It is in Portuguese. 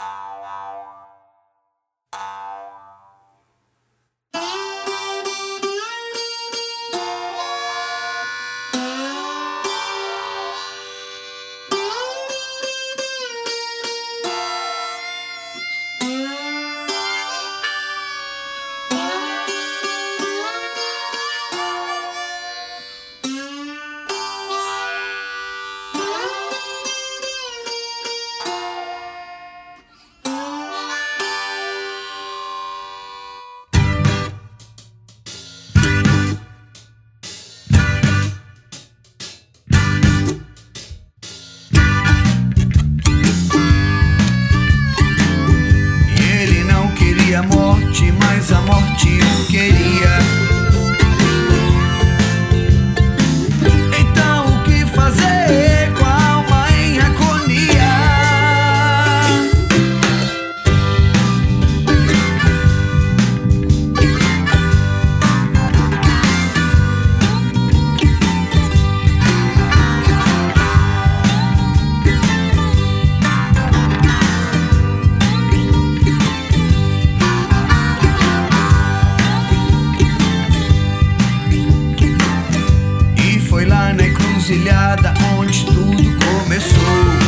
you. Mas a morte encruzilhada onde tudo começou.